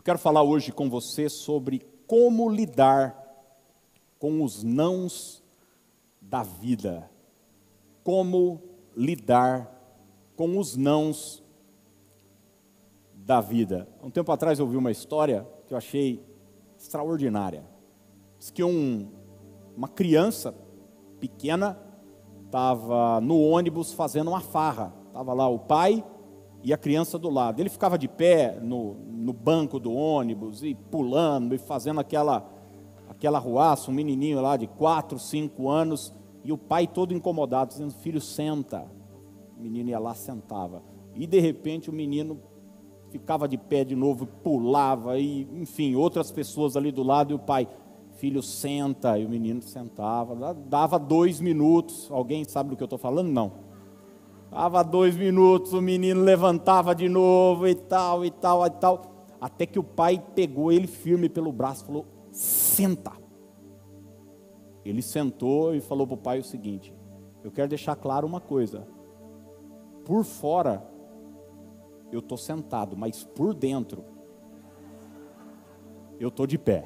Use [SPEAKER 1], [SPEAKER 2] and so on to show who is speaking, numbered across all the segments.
[SPEAKER 1] Eu quero falar hoje com você sobre como lidar com os nãos da vida. Como lidar com os nãos da vida. Um tempo atrás eu ouvi uma história que eu achei extraordinária. Diz que um, uma criança pequena estava no ônibus fazendo uma farra. Estava lá o pai e a criança do lado. Ele ficava de pé no, no banco do ônibus e pulando e fazendo aquela, aquela ruaça, um menininho lá de 4, 5 anos, e o pai todo incomodado, dizendo: Filho, senta. O menino ia lá, sentava. E de repente o menino ficava de pé de novo, pulava, e enfim, outras pessoas ali do lado, e o pai, filho, senta, e o menino sentava, dava dois minutos, alguém sabe do que eu estou falando? Não. Dava dois minutos, o menino levantava de novo e tal, e tal, e tal. Até que o pai pegou ele firme pelo braço e falou: Senta. Ele sentou e falou para o pai o seguinte: Eu quero deixar claro uma coisa. Por fora, eu estou sentado, mas por dentro, eu estou de pé.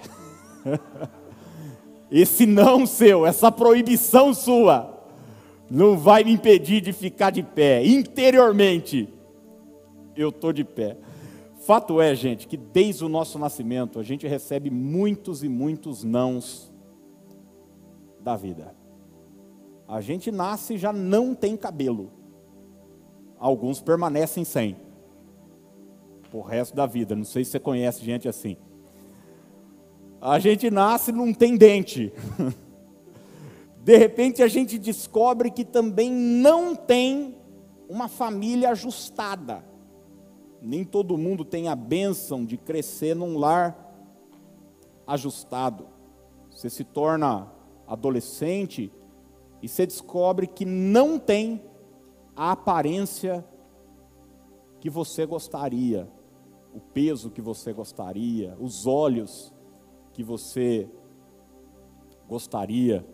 [SPEAKER 1] Esse não seu, essa proibição sua, não vai me impedir de ficar de pé. Interiormente, eu estou de pé. Fato é, gente, que desde o nosso nascimento a gente recebe muitos e muitos nãos da vida. A gente nasce e já não tem cabelo. Alguns permanecem sem. O resto da vida. Não sei se você conhece gente assim. A gente nasce e não tem dente. De repente a gente descobre que também não tem uma família ajustada. Nem todo mundo tem a bênção de crescer num lar ajustado. Você se torna adolescente e você descobre que não tem a aparência que você gostaria, o peso que você gostaria, os olhos que você gostaria.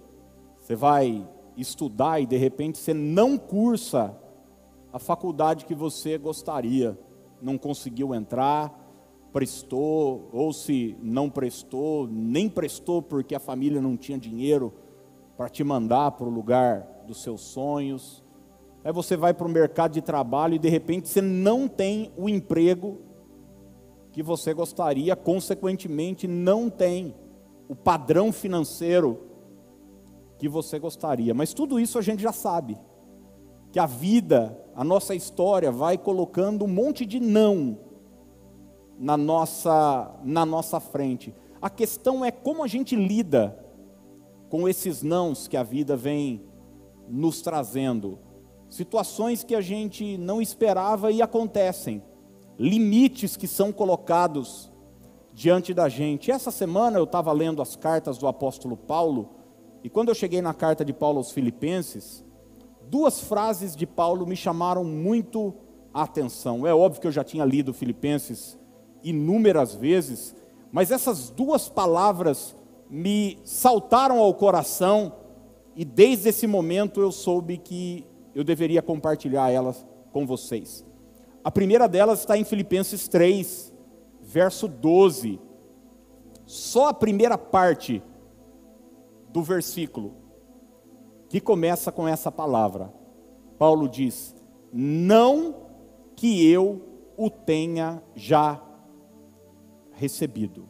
[SPEAKER 1] Você vai estudar e de repente você não cursa a faculdade que você gostaria, não conseguiu entrar, prestou, ou se não prestou, nem prestou porque a família não tinha dinheiro para te mandar para o lugar dos seus sonhos. Aí você vai para o mercado de trabalho e de repente você não tem o emprego que você gostaria, consequentemente não tem o padrão financeiro que você gostaria. Mas tudo isso a gente já sabe. Que a vida, a nossa história vai colocando um monte de não na nossa na nossa frente. A questão é como a gente lida com esses nãos que a vida vem nos trazendo. Situações que a gente não esperava e acontecem. Limites que são colocados diante da gente. Essa semana eu estava lendo as cartas do apóstolo Paulo e quando eu cheguei na carta de Paulo aos Filipenses, duas frases de Paulo me chamaram muito a atenção. É óbvio que eu já tinha lido Filipenses inúmeras vezes, mas essas duas palavras me saltaram ao coração e desde esse momento eu soube que eu deveria compartilhar elas com vocês. A primeira delas está em Filipenses 3, verso 12. Só a primeira parte do versículo, que começa com essa palavra. Paulo diz: Não que eu o tenha já recebido.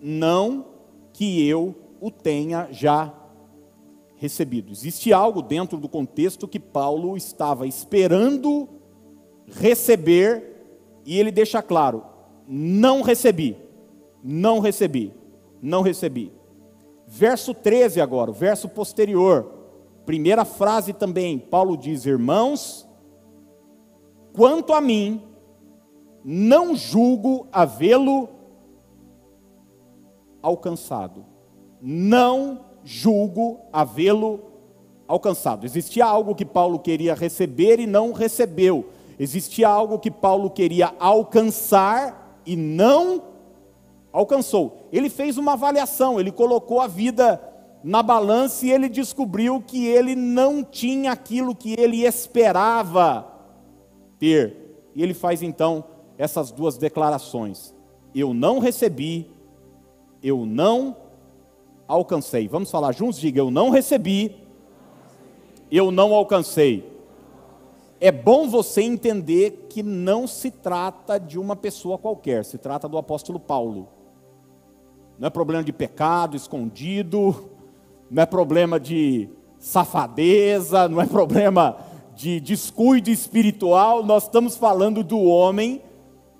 [SPEAKER 1] Não que eu o tenha já recebido. Existe algo dentro do contexto que Paulo estava esperando receber e ele deixa claro: não recebi, não recebi, não recebi. Verso 13 agora, o verso posterior. Primeira frase também, Paulo diz: Irmãos, quanto a mim, não julgo havê-lo alcançado. Não julgo havê-lo alcançado. Existia algo que Paulo queria receber e não recebeu. Existia algo que Paulo queria alcançar e não alcançou. Ele fez uma avaliação, ele colocou a vida na balança e ele descobriu que ele não tinha aquilo que ele esperava ter. E ele faz então essas duas declarações. eu não recebi, eu não alcancei. Vamos falar juntos? Diga, eu não recebi, eu não alcancei. É bom você entender que não se trata de uma pessoa qualquer, se trata do apóstolo Paulo. Não é problema de pecado escondido, não é problema de safadeza, não é problema de descuido espiritual, nós estamos falando do homem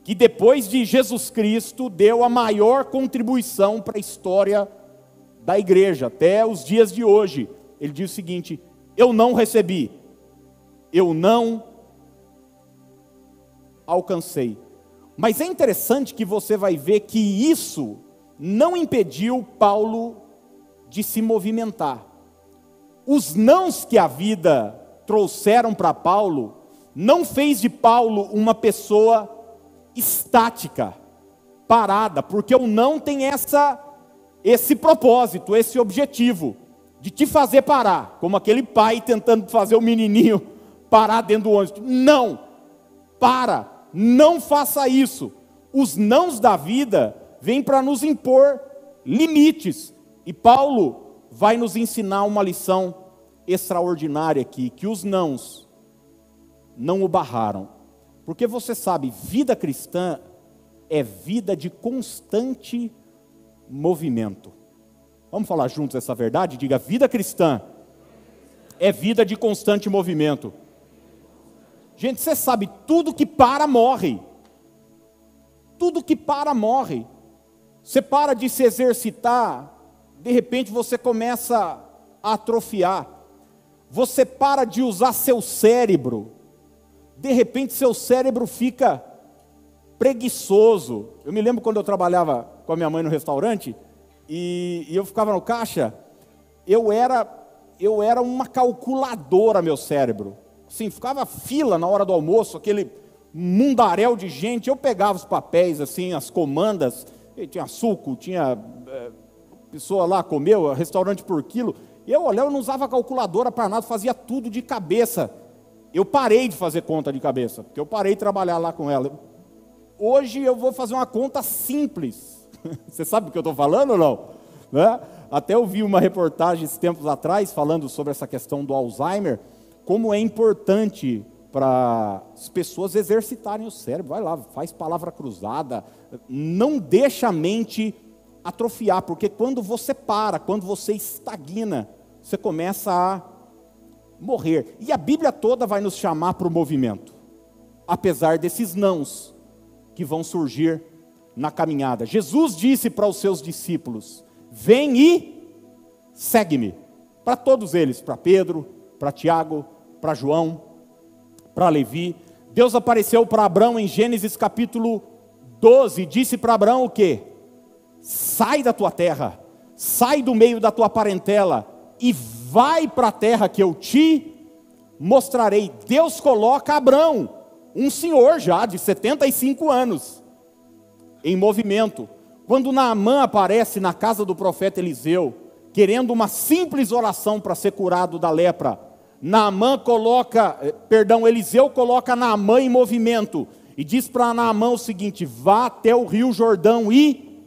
[SPEAKER 1] que depois de Jesus Cristo deu a maior contribuição para a história da igreja, até os dias de hoje. Ele diz o seguinte: Eu não recebi, eu não alcancei. Mas é interessante que você vai ver que isso não impediu Paulo de se movimentar. Os nãos que a vida trouxeram para Paulo não fez de Paulo uma pessoa estática, parada, porque o não tem essa esse propósito, esse objetivo de te fazer parar, como aquele pai tentando fazer o menininho parar dentro do ônibus. Não. Para, não faça isso. Os nãos da vida vêm para nos impor limites. E Paulo vai nos ensinar uma lição extraordinária aqui, que os nãos não o barraram. Porque você sabe, vida cristã é vida de constante movimento. Vamos falar juntos essa verdade? Diga, vida cristã é vida de constante movimento. Gente, você sabe, tudo que para morre. Tudo que para morre. Você para de se exercitar, de repente você começa a atrofiar. Você para de usar seu cérebro, de repente seu cérebro fica preguiçoso. Eu me lembro quando eu trabalhava com a minha mãe no restaurante e, e eu ficava no caixa, eu era eu era uma calculadora meu cérebro. Assim, ficava fila na hora do almoço, aquele mundaréu de gente, eu pegava os papéis assim, as comandas, tinha suco, tinha é, pessoa lá comeu, restaurante por quilo. Eu olhava, eu não usava calculadora para nada, fazia tudo de cabeça. Eu parei de fazer conta de cabeça, porque eu parei de trabalhar lá com ela. Hoje eu vou fazer uma conta simples. Você sabe o que eu estou falando ou não? Né? Até eu vi uma reportagem tempos atrás falando sobre essa questão do Alzheimer, como é importante para as pessoas exercitarem o cérebro. Vai lá, faz palavra cruzada, não deixa a mente atrofiar, porque quando você para, quando você estagna, você começa a morrer. E a Bíblia toda vai nos chamar para o movimento, apesar desses nãos que vão surgir na caminhada. Jesus disse para os seus discípulos: Vem e segue-me. Para todos eles, para Pedro, para Tiago, para João, para Levi. Deus apareceu para Abraão em Gênesis capítulo 12, disse para Abraão o que? Sai da tua terra, sai do meio da tua parentela e vai para a terra que eu te mostrarei. Deus coloca Abraão, um senhor já de 75 anos, em movimento. Quando Naamã aparece na casa do profeta Eliseu, querendo uma simples oração para ser curado da lepra, Naamã coloca, eh, perdão, Eliseu coloca Naamã em movimento e diz para Naamã o seguinte: vá até o rio Jordão e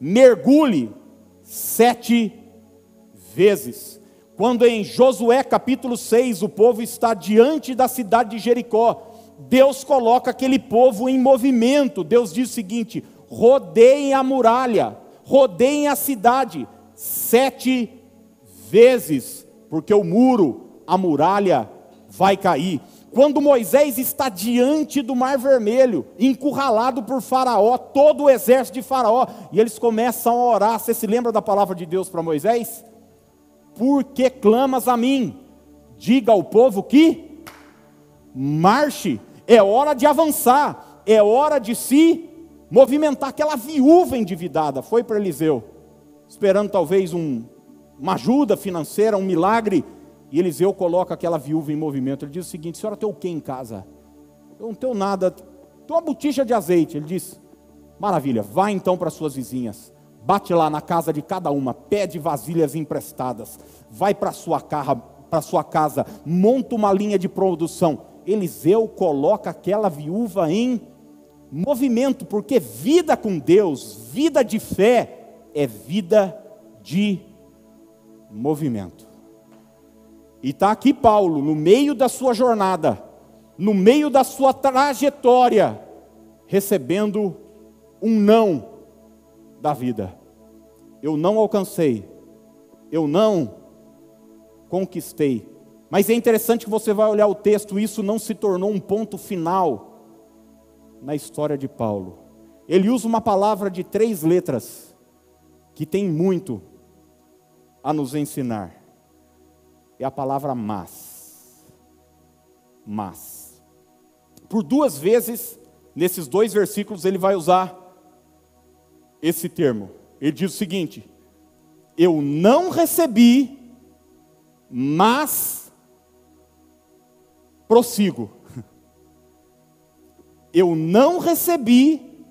[SPEAKER 1] mergulhe sete vezes. Quando em Josué capítulo 6 o povo está diante da cidade de Jericó, Deus coloca aquele povo em movimento. Deus diz o seguinte: rodeiem a muralha, rodeiem a cidade sete vezes, porque o muro, a muralha vai cair. Quando Moisés está diante do Mar Vermelho, encurralado por Faraó, todo o exército de Faraó, e eles começam a orar. Você se lembra da palavra de Deus para Moisés? Por que clamas a mim? Diga ao povo que marche, é hora de avançar, é hora de se movimentar. Aquela viúva endividada foi para Eliseu, esperando talvez um, uma ajuda financeira, um milagre e Eliseu coloca aquela viúva em movimento. Ele diz o seguinte: senhora tem o que em casa? Eu não tenho nada, tem uma botija de azeite. Ele diz: maravilha, vá então para suas vizinhas, bate lá na casa de cada uma, pede vasilhas emprestadas, vai para sua para sua casa, monta uma linha de produção. Eliseu coloca aquela viúva em movimento, porque vida com Deus, vida de fé, é vida de movimento. E está aqui Paulo, no meio da sua jornada, no meio da sua trajetória, recebendo um não da vida. Eu não alcancei, eu não conquistei. Mas é interessante que você vai olhar o texto, isso não se tornou um ponto final na história de Paulo. Ele usa uma palavra de três letras, que tem muito a nos ensinar. É a palavra mas. Mas. Por duas vezes, nesses dois versículos, ele vai usar esse termo. Ele diz o seguinte: Eu não recebi, mas prossigo eu não recebi,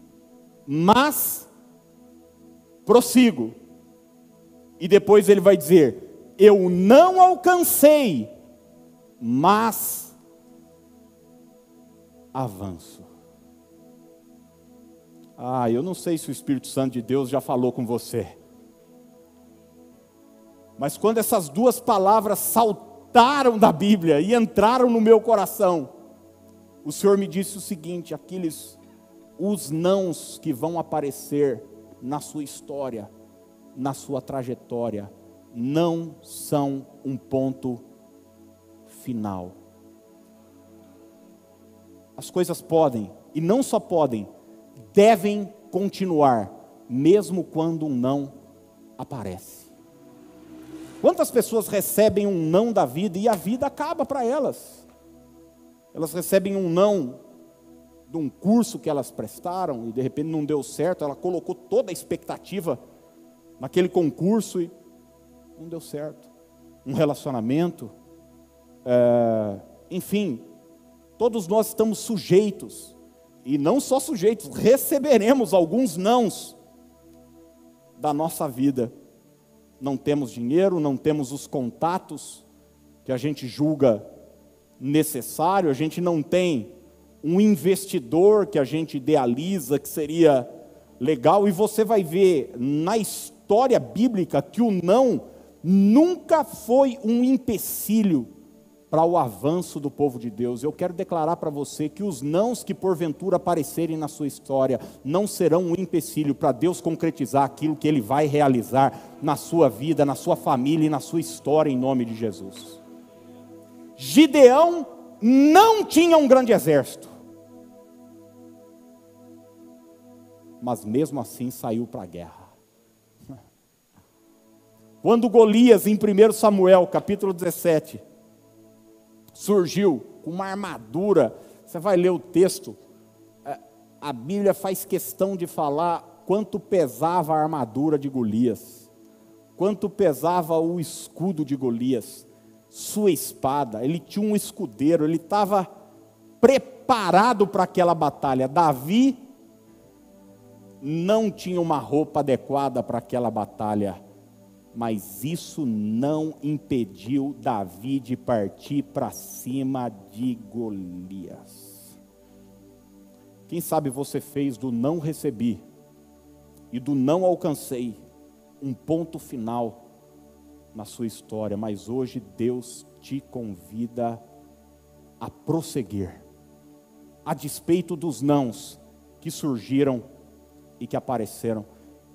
[SPEAKER 1] mas prossigo. E depois ele vai dizer: eu não alcancei, mas avanço. Ah, eu não sei se o Espírito Santo de Deus já falou com você. Mas quando essas duas palavras saltaram da Bíblia e entraram no meu coração, o Senhor me disse o seguinte: aqueles, os nãos que vão aparecer na sua história, na sua trajetória, não são um ponto final. As coisas podem, e não só podem, devem continuar, mesmo quando um não aparece. Quantas pessoas recebem um não da vida e a vida acaba para elas? elas recebem um não de um curso que elas prestaram e de repente não deu certo, ela colocou toda a expectativa naquele concurso e não deu certo. Um relacionamento, é, enfim, todos nós estamos sujeitos, e não só sujeitos, receberemos alguns nãos da nossa vida. Não temos dinheiro, não temos os contatos que a gente julga necessário, a gente não tem um investidor que a gente idealiza que seria legal, e você vai ver na história bíblica que o não nunca foi um empecilho para o avanço do povo de Deus. Eu quero declarar para você que os nãos que porventura aparecerem na sua história não serão um empecilho para Deus concretizar aquilo que Ele vai realizar na sua vida, na sua família e na sua história, em nome de Jesus. Gideão não tinha um grande exército. Mas mesmo assim saiu para a guerra. Quando Golias, em 1 Samuel, capítulo 17, surgiu com uma armadura, você vai ler o texto, é, a Bíblia faz questão de falar quanto pesava a armadura de Golias, quanto pesava o escudo de Golias sua espada, ele tinha um escudeiro, ele estava preparado para aquela batalha. Davi não tinha uma roupa adequada para aquela batalha, mas isso não impediu Davi de partir para cima de Golias. Quem sabe você fez do não recebi e do não alcancei um ponto final na sua história, mas hoje Deus te convida a prosseguir, a despeito dos nãos que surgiram e que apareceram.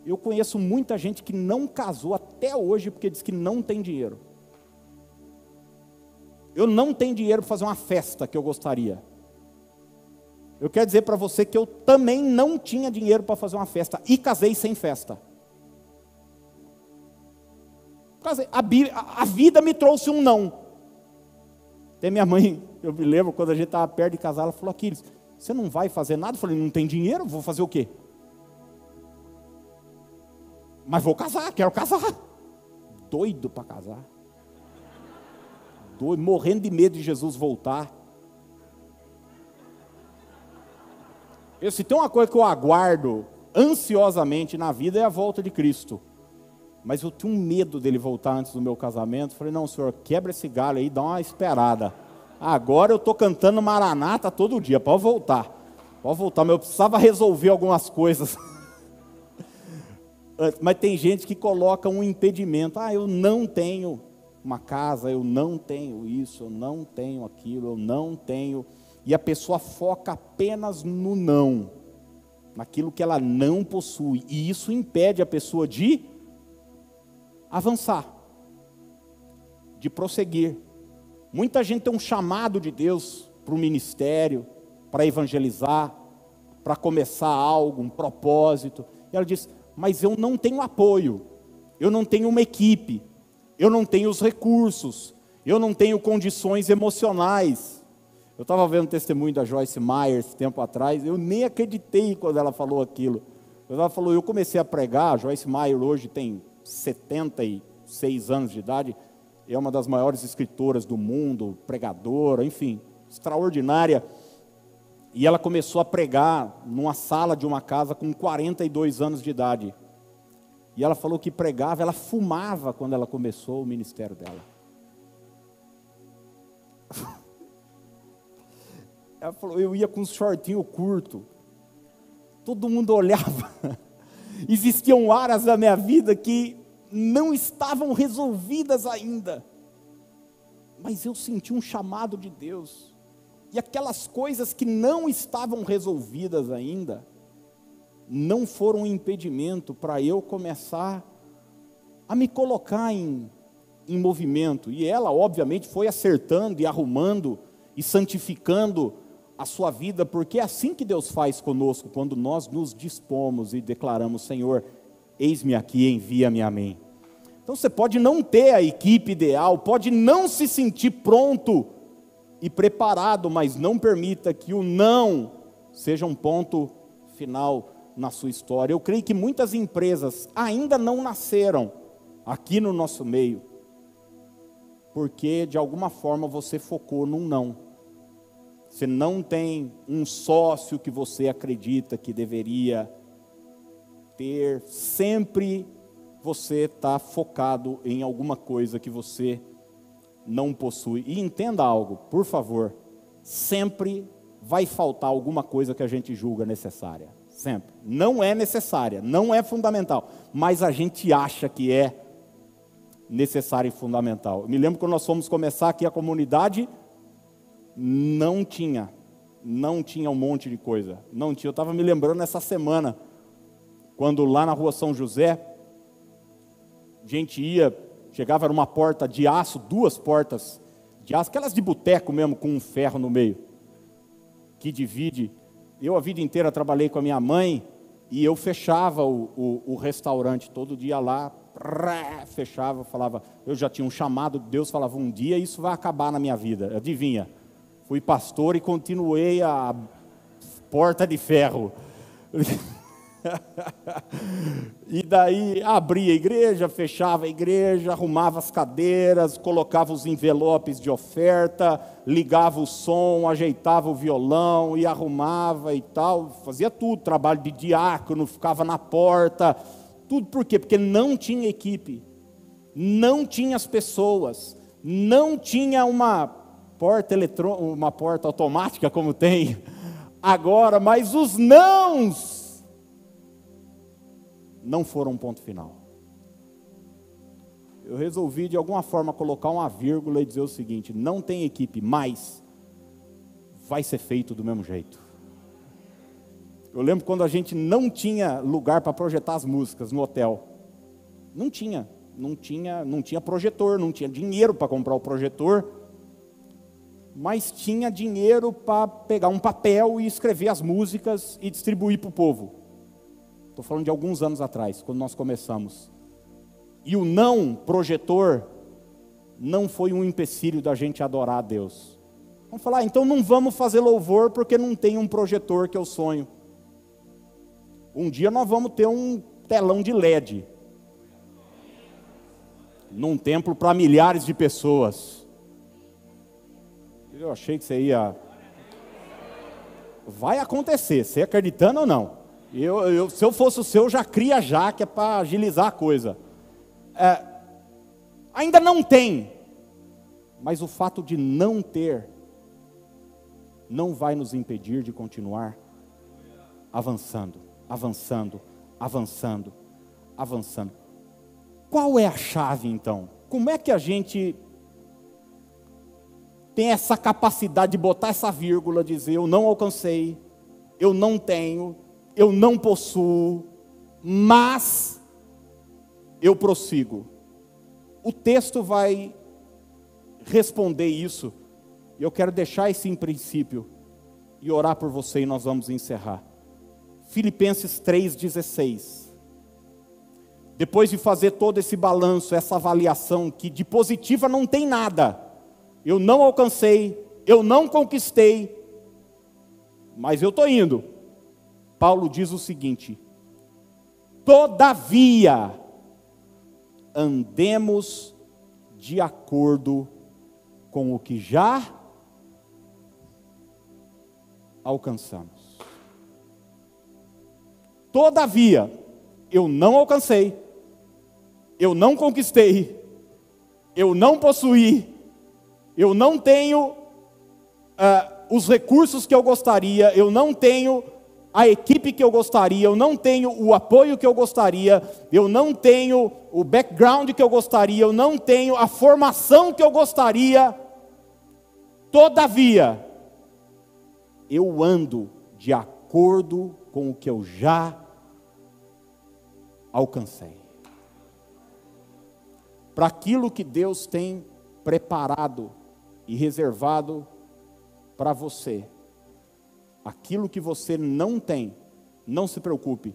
[SPEAKER 1] Eu conheço muita gente que não casou até hoje porque diz que não tem dinheiro. Eu não tenho dinheiro para fazer uma festa que eu gostaria. Eu quero dizer para você que eu também não tinha dinheiro para fazer uma festa e casei sem festa. A, vida me trouxe um não. Até minha mãe, eu me lembro, quando a gente estava perto de casar, ela falou: Aquiles, você não vai fazer nada? Eu falei: não tem dinheiro, vou fazer o quê? Mas vou casar, quero casar. Doido para casar. Doido, morrendo de medo de Jesus voltar. Eu, se tem uma coisa que eu aguardo ansiosamente na vida é a volta de Cristo mas eu tinha um medo dele voltar antes do meu casamento. Falei, não, senhor, quebra esse galho aí, dá uma esperada. Agora eu estou cantando Maranata todo dia, pode voltar. Pode voltar, mas eu precisava resolver algumas coisas. mas tem gente que coloca um impedimento. Ah, eu não tenho uma casa, eu não tenho isso, eu não tenho aquilo, eu não tenho. E a pessoa foca apenas no não, naquilo que ela não possui. E isso impede a pessoa de avançar, de prosseguir. Muita gente tem um chamado de Deus para o ministério, para evangelizar, para começar algo, um propósito. E ela diz: Mas eu não tenho apoio, eu não tenho uma equipe, eu não tenho os recursos, eu não tenho condições emocionais. Eu estava vendo o testemunho da Joyce Meyer esse tempo atrás, eu nem acreditei quando ela falou aquilo. Ela falou: Eu comecei a pregar, a Joyce Meyer hoje tem 76 anos de idade, é uma das maiores escritoras do mundo, pregadora, enfim, extraordinária. E ela começou a pregar numa sala de uma casa com 42 anos de idade. E ela falou que pregava, ela fumava quando ela começou o ministério dela. Ela falou, eu ia com um shortinho curto. Todo mundo olhava. Existiam áreas da minha vida que não estavam resolvidas ainda. Mas eu senti um chamado de Deus. E aquelas coisas que não estavam resolvidas ainda, não foram um impedimento para eu começar a me colocar em, em movimento. E ela, obviamente, foi acertando e arrumando e santificando a sua vida, porque é assim que Deus faz conosco, quando nós nos dispomos e declaramos: Senhor, eis-me aqui, envia-me a mim. Então você pode não ter a equipe ideal, pode não se sentir pronto e preparado, mas não permita que o não seja um ponto final na sua história. Eu creio que muitas empresas ainda não nasceram aqui no nosso meio, porque de alguma forma você focou num não. Você não tem um sócio que você acredita que deveria ter. Sempre você está focado em alguma coisa que você não possui. E entenda algo, por favor, sempre vai faltar alguma coisa que a gente julga necessária. Sempre. Não é necessária, não é fundamental, mas a gente acha que é necessária e fundamental. Eu me lembro quando nós fomos começar aqui a comunidade, não tinha, não tinha um monte de coisa, não tinha. Eu estava me lembrando essa semana, quando lá na rua São José, a gente ia, chegava numa porta de aço, duas portas de aço, aquelas de boteco mesmo, com um ferro no meio, que divide eu a vida inteira trabalhei com a minha mãe e eu fechava o, o, o restaurante todo dia lá, fechava, falava, eu já tinha um chamado, Deus falava, um dia isso vai acabar na minha vida. Adivinha? Fui pastor e continuei a porta de ferro. e daí abria a igreja, fechava a igreja, arrumava as cadeiras, colocava os envelopes de oferta, ligava o som, ajeitava o violão e arrumava e tal, fazia tudo, trabalho de diácono, ficava na porta, tudo por quê? Porque não tinha equipe, não tinha as pessoas, não tinha uma porta eletrônica, uma porta automática como tem agora, mas os nãos não foram um ponto final. Eu resolvi de alguma forma colocar uma vírgula e dizer o seguinte: não tem equipe, mas vai ser feito do mesmo jeito. Eu lembro quando a gente não tinha lugar para projetar as músicas no hotel. Não tinha, não tinha, não tinha projetor, não tinha dinheiro para comprar o projetor, mas tinha dinheiro para pegar um papel e escrever as músicas e distribuir para o povo. Estou falando de alguns anos atrás, quando nós começamos. E o não projetor não foi um empecilho da gente adorar a Deus. Vamos falar, ah, então não vamos fazer louvor porque não tem um projetor que eu sonho. Um dia nós vamos ter um telão de LED num templo para milhares de pessoas. Eu achei que você ia. Vai acontecer, você acreditando ou não? Eu, eu, se eu fosse o seu, já cria já, que é para agilizar a coisa. É, ainda não tem, mas o fato de não ter, não vai nos impedir de continuar avançando, avançando, avançando, avançando. Qual é a chave então? Como é que a gente tem essa capacidade de botar essa vírgula, dizer eu não alcancei, eu não tenho, eu não possuo, mas eu prossigo. O texto vai responder isso, e eu quero deixar esse em princípio e orar por você e nós vamos encerrar. Filipenses 3,16. Depois de fazer todo esse balanço, essa avaliação, que de positiva não tem nada, eu não alcancei, eu não conquistei, mas eu estou indo. Paulo diz o seguinte: todavia, andemos de acordo com o que já alcançamos. Todavia, eu não alcancei, eu não conquistei, eu não possuí, eu não tenho uh, os recursos que eu gostaria, eu não tenho a equipe que eu gostaria, eu não tenho o apoio que eu gostaria, eu não tenho o background que eu gostaria, eu não tenho a formação que eu gostaria. Todavia, eu ando de acordo com o que eu já alcancei. Para aquilo que Deus tem preparado e reservado para você aquilo que você não tem, não se preocupe,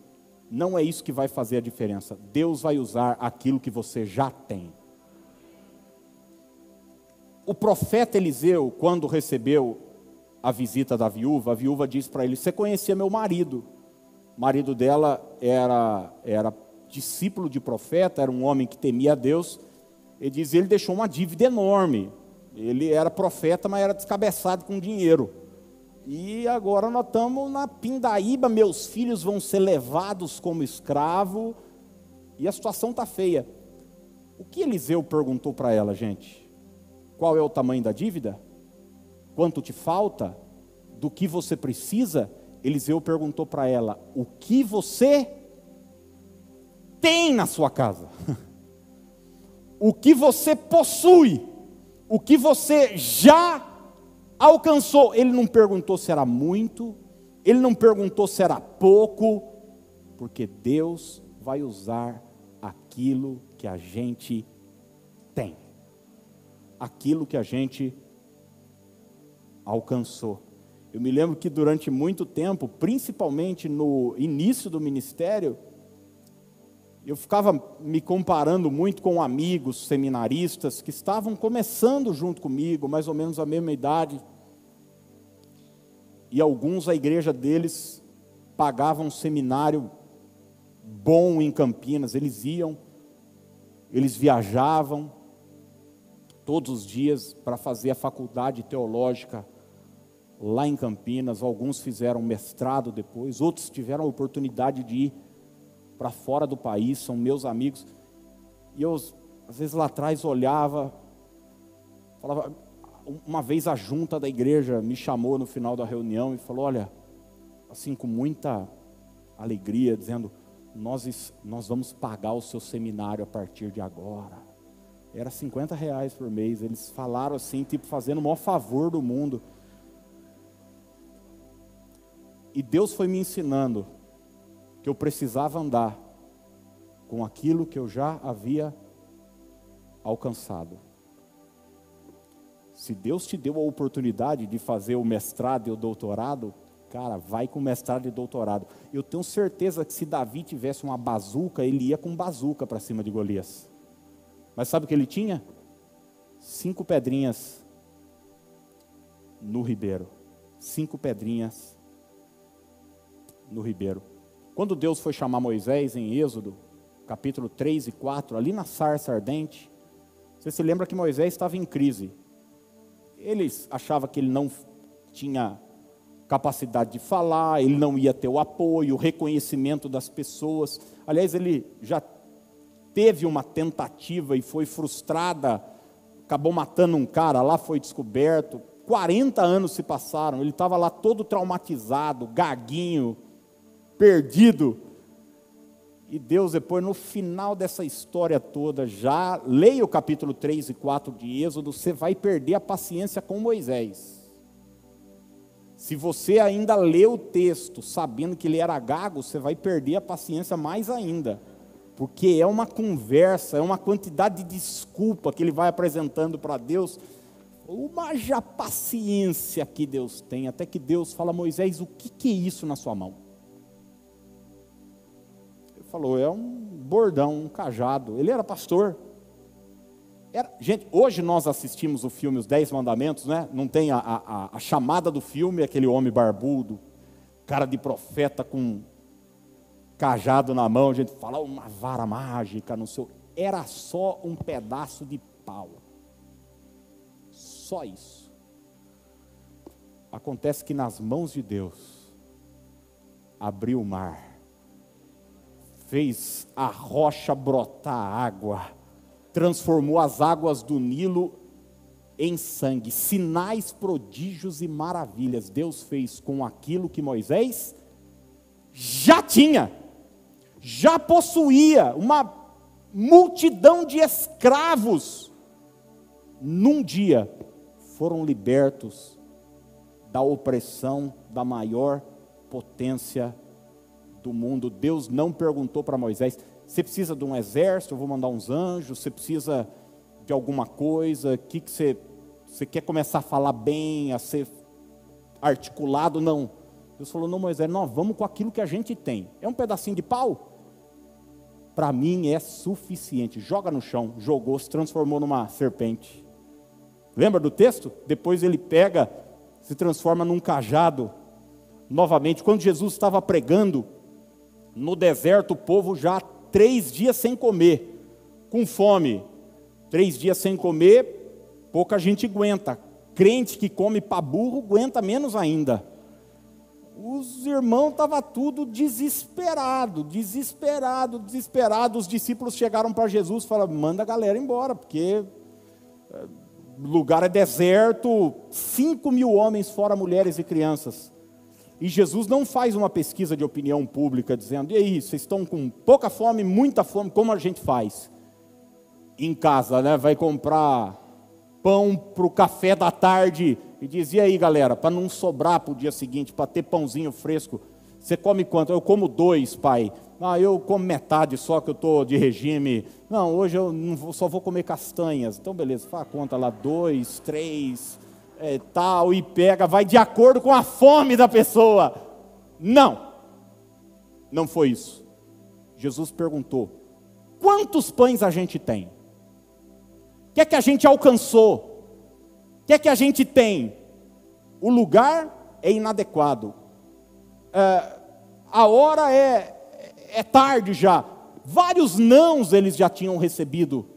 [SPEAKER 1] não é isso que vai fazer a diferença. Deus vai usar aquilo que você já tem. O profeta Eliseu, quando recebeu a visita da viúva, a viúva disse para ele: Você conhecia meu marido? O marido dela era, era discípulo de profeta, era um homem que temia a Deus. Ele diz: Ele deixou uma dívida enorme. Ele era profeta, mas era descabeçado com dinheiro. E agora nós estamos na pindaíba, meus filhos vão ser levados como escravo, e a situação está feia. O que Eliseu perguntou para ela, gente? Qual é o tamanho da dívida? Quanto te falta? Do que você precisa? Eliseu perguntou para ela: O que você tem na sua casa? o que você possui? O que você já alcançou. Ele não perguntou se era muito, ele não perguntou se era pouco, porque Deus vai usar aquilo que a gente tem, aquilo que a gente alcançou. Eu me lembro que durante muito tempo, principalmente no início do ministério, eu ficava me comparando muito com amigos seminaristas que estavam começando junto comigo, mais ou menos a mesma idade, e alguns a igreja deles pagava um seminário bom em Campinas, eles iam, eles viajavam todos os dias para fazer a faculdade teológica lá em Campinas, alguns fizeram mestrado depois, outros tiveram a oportunidade de ir para fora do país, são meus amigos. E eu, às vezes lá atrás, olhava, falava, uma vez a junta da igreja me chamou no final da reunião e falou: Olha, assim com muita alegria, dizendo: Nós, nós vamos pagar o seu seminário a partir de agora. Era 50 reais por mês. Eles falaram assim, tipo, fazendo o maior favor do mundo. E Deus foi me ensinando que eu precisava andar com aquilo que eu já havia alcançado. Se Deus te deu a oportunidade de fazer o mestrado e o doutorado, cara, vai com mestrado e doutorado. Eu tenho certeza que se Davi tivesse uma bazuca, ele ia com bazuca para cima de Golias. Mas sabe o que ele tinha? Cinco pedrinhas no ribeiro. Cinco pedrinhas no ribeiro. Quando Deus foi chamar Moisés em Êxodo, capítulo 3 e 4, ali na sarça ardente, você se lembra que Moisés estava em crise. Eles achavam que ele não tinha capacidade de falar, ele não ia ter o apoio, o reconhecimento das pessoas. Aliás, ele já teve uma tentativa e foi frustrada, acabou matando um cara, lá foi descoberto. 40 anos se passaram, ele estava lá todo traumatizado, gaguinho, perdido. E Deus, depois, no final dessa história toda, já leia o capítulo 3 e 4 de Êxodo, você vai perder a paciência com Moisés. Se você ainda lê o texto sabendo que ele era gago, você vai perder a paciência mais ainda. Porque é uma conversa, é uma quantidade de desculpa que ele vai apresentando para Deus. Uma já paciência que Deus tem, até que Deus fala, Moisés, o que, que é isso na sua mão? Falou, é um bordão, um cajado. Ele era pastor. Era, gente, hoje nós assistimos o filme Os Dez Mandamentos, né? Não tem a, a, a chamada do filme, aquele homem barbudo, cara de profeta com cajado na mão, a gente fala uma vara mágica, não sei. Era só um pedaço de pau. Só isso. Acontece que nas mãos de Deus abriu o mar fez a rocha brotar água, transformou as águas do Nilo em sangue, sinais, prodígios e maravilhas Deus fez com aquilo que Moisés já tinha, já possuía uma multidão de escravos. Num dia foram libertos da opressão da maior potência do mundo, Deus não perguntou para Moisés: você precisa de um exército? Eu vou mandar uns anjos. Você precisa de alguma coisa? Que que você, você quer começar a falar bem, a ser articulado? Não. Deus falou: não, Moisés, nós vamos com aquilo que a gente tem. É um pedacinho de pau? Para mim é suficiente. Joga no chão, jogou, se transformou numa serpente. Lembra do texto? Depois ele pega, se transforma num cajado. Novamente, quando Jesus estava pregando, no deserto, o povo já três dias sem comer, com fome. Três dias sem comer, pouca gente aguenta. Crente que come para burro aguenta menos ainda. Os irmãos estavam tudo desesperado, desesperado, desesperado. Os discípulos chegaram para Jesus e falaram: manda a galera embora, porque eh, lugar é deserto, cinco mil homens, fora mulheres e crianças. E Jesus não faz uma pesquisa de opinião pública dizendo: e aí, vocês estão com pouca fome, muita fome, como a gente faz? Em casa, né? Vai comprar pão para o café da tarde e diz: e aí, galera, para não sobrar para o dia seguinte, para ter pãozinho fresco, você come quanto? Eu como dois, pai. Ah, eu como metade só que eu estou de regime. Não, hoje eu não vou, só vou comer castanhas. Então, beleza, faz a conta lá: dois, três é, tal e pega, vai de acordo com a fome da pessoa. Não, não foi isso. Jesus perguntou: quantos pães a gente tem? O que é que a gente alcançou? O que é que a gente tem? O lugar é inadequado, é, a hora é, é tarde já. Vários nãos eles já tinham recebido,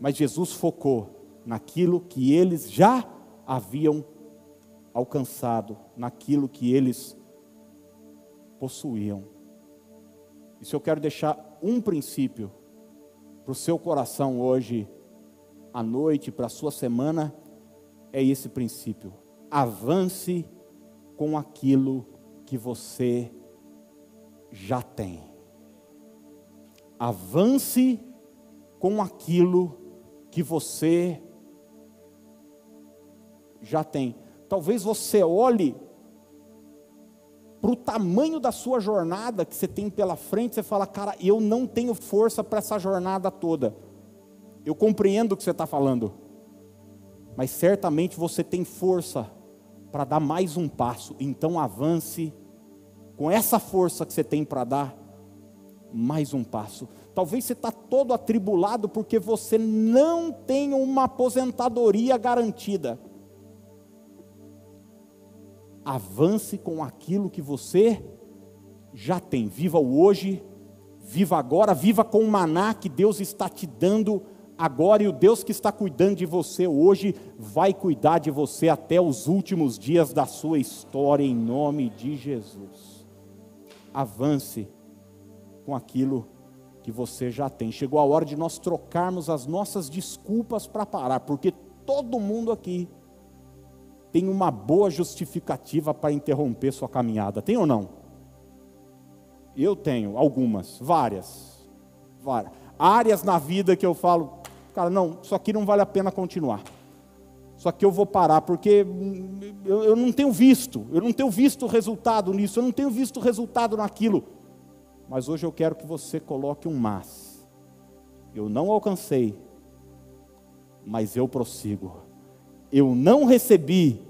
[SPEAKER 1] mas Jesus focou naquilo que eles já haviam alcançado naquilo que eles possuíam. E se eu quero deixar um princípio para o seu coração hoje, à noite, para a sua semana, é esse princípio. Avance com aquilo que você já tem. Avance com aquilo que você já tem. Talvez você olhe para o tamanho da sua jornada que você tem pela frente, você fala, cara, eu não tenho força para essa jornada toda. Eu compreendo o que você está falando, mas certamente você tem força para dar mais um passo. Então avance com essa força que você tem para dar mais um passo. Talvez você está todo atribulado porque você não tem uma aposentadoria garantida avance com aquilo que você já tem. Viva o hoje, viva agora, viva com o maná que Deus está te dando agora e o Deus que está cuidando de você hoje vai cuidar de você até os últimos dias da sua história, em nome de Jesus. Avance com aquilo que você já tem. Chegou a hora de nós trocarmos as nossas desculpas para parar, porque todo mundo aqui tem uma boa justificativa para interromper sua caminhada, tem ou não? Eu tenho algumas, várias, várias. Áreas na vida que eu falo, cara, não, isso aqui não vale a pena continuar. Só que eu vou parar, porque eu, eu não tenho visto, eu não tenho visto resultado nisso, eu não tenho visto resultado naquilo. Mas hoje eu quero que você coloque um mas. Eu não alcancei, mas eu prossigo. Eu não recebi,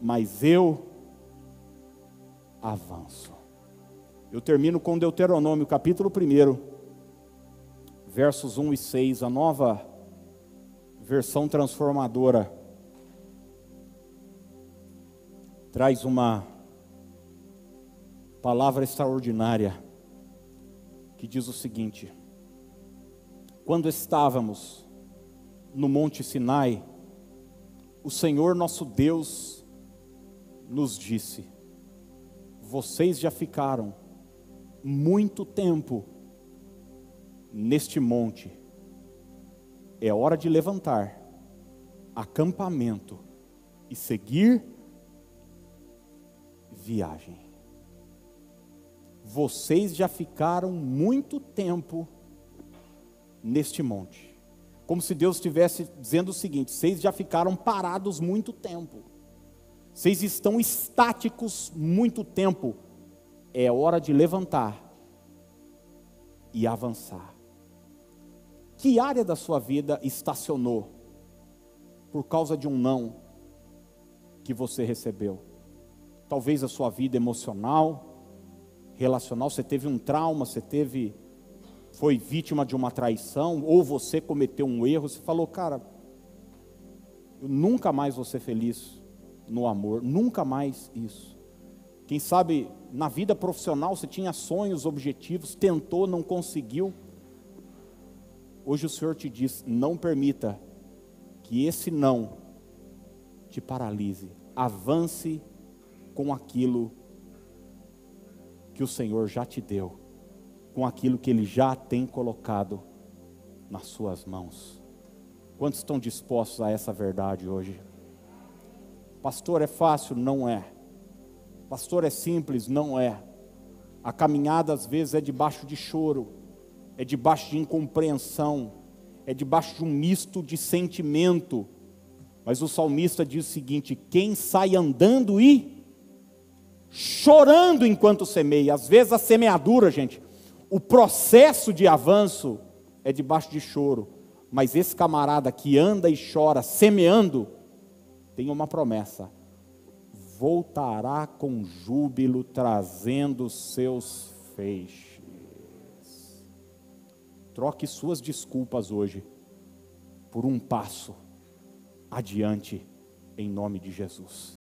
[SPEAKER 1] mas eu avanço. Eu termino com Deuteronômio, capítulo 1, versos 1 e 6, a nova versão transformadora. Traz uma palavra extraordinária que diz o seguinte: Quando estávamos no Monte Sinai, o Senhor nosso Deus nos disse: Vocês já ficaram muito tempo neste monte, é hora de levantar acampamento e seguir viagem. Vocês já ficaram muito tempo neste monte. Como se Deus estivesse dizendo o seguinte: vocês já ficaram parados muito tempo. Vocês estão estáticos muito tempo é hora de levantar e avançar. Que área da sua vida estacionou por causa de um não que você recebeu? Talvez a sua vida emocional, relacional, você teve um trauma, você teve foi vítima de uma traição, ou você cometeu um erro, você falou, cara, eu nunca mais vou ser feliz no amor, nunca mais isso. Quem sabe na vida profissional você tinha sonhos, objetivos, tentou, não conseguiu. Hoje o Senhor te diz: não permita que esse não te paralise. Avance com aquilo que o Senhor já te deu, com aquilo que Ele já tem colocado nas suas mãos. Quantos estão dispostos a essa verdade hoje? Pastor, é fácil? Não é. Pastor, é simples? Não é. A caminhada às vezes é debaixo de choro, é debaixo de incompreensão, é debaixo de um misto de sentimento. Mas o salmista diz o seguinte: quem sai andando e chorando enquanto semeia, às vezes a semeadura, gente, o processo de avanço é debaixo de choro, mas esse camarada que anda e chora semeando, tem uma promessa voltará com júbilo, trazendo seus feixes. Troque suas desculpas hoje por um passo adiante, em nome de Jesus.